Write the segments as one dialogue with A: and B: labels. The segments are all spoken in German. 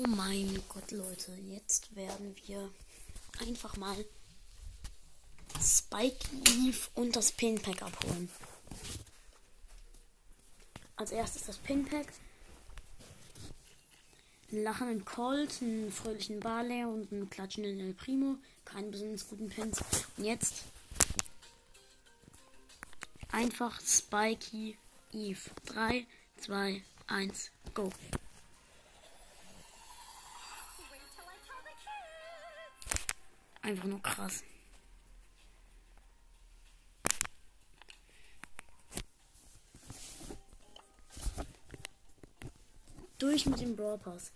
A: Oh mein Gott, Leute, jetzt werden wir einfach mal Spike Eve und das Pinpack abholen. Als erstes das Pinpack. Einen lachenden Colt, einen fröhlichen Barley und einen klatschenden El Primo. Keine besonders guten Pins. Und jetzt einfach Spikey Eve. 3, 2, 1, go. Einfach nur krass. Durch mit dem Brawl Pass.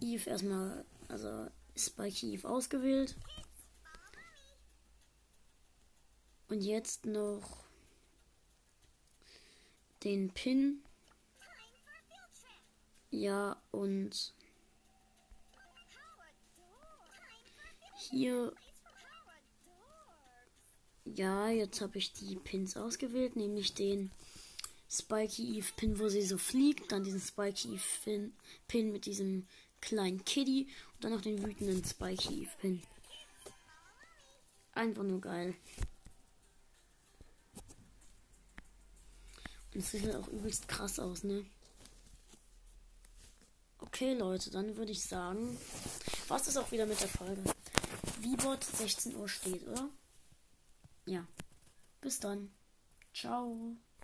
A: Eve erstmal, also Spike Eve ausgewählt. Und jetzt noch den Pin. Ja, und hier. Ja, jetzt habe ich die Pins ausgewählt, nämlich den Spiky Eve Pin, wo sie so fliegt, dann diesen Spiky Eve Pin, Pin mit diesem kleinen Kitty und dann noch den wütenden Spiky Eve Pin. Einfach nur geil. Und es sieht halt auch übelst krass aus, ne? Okay, Leute, dann würde ich sagen, was ist auch wieder mit der Folge? Vbot 16 Uhr steht, oder? Ja. Bis dann. Ciao.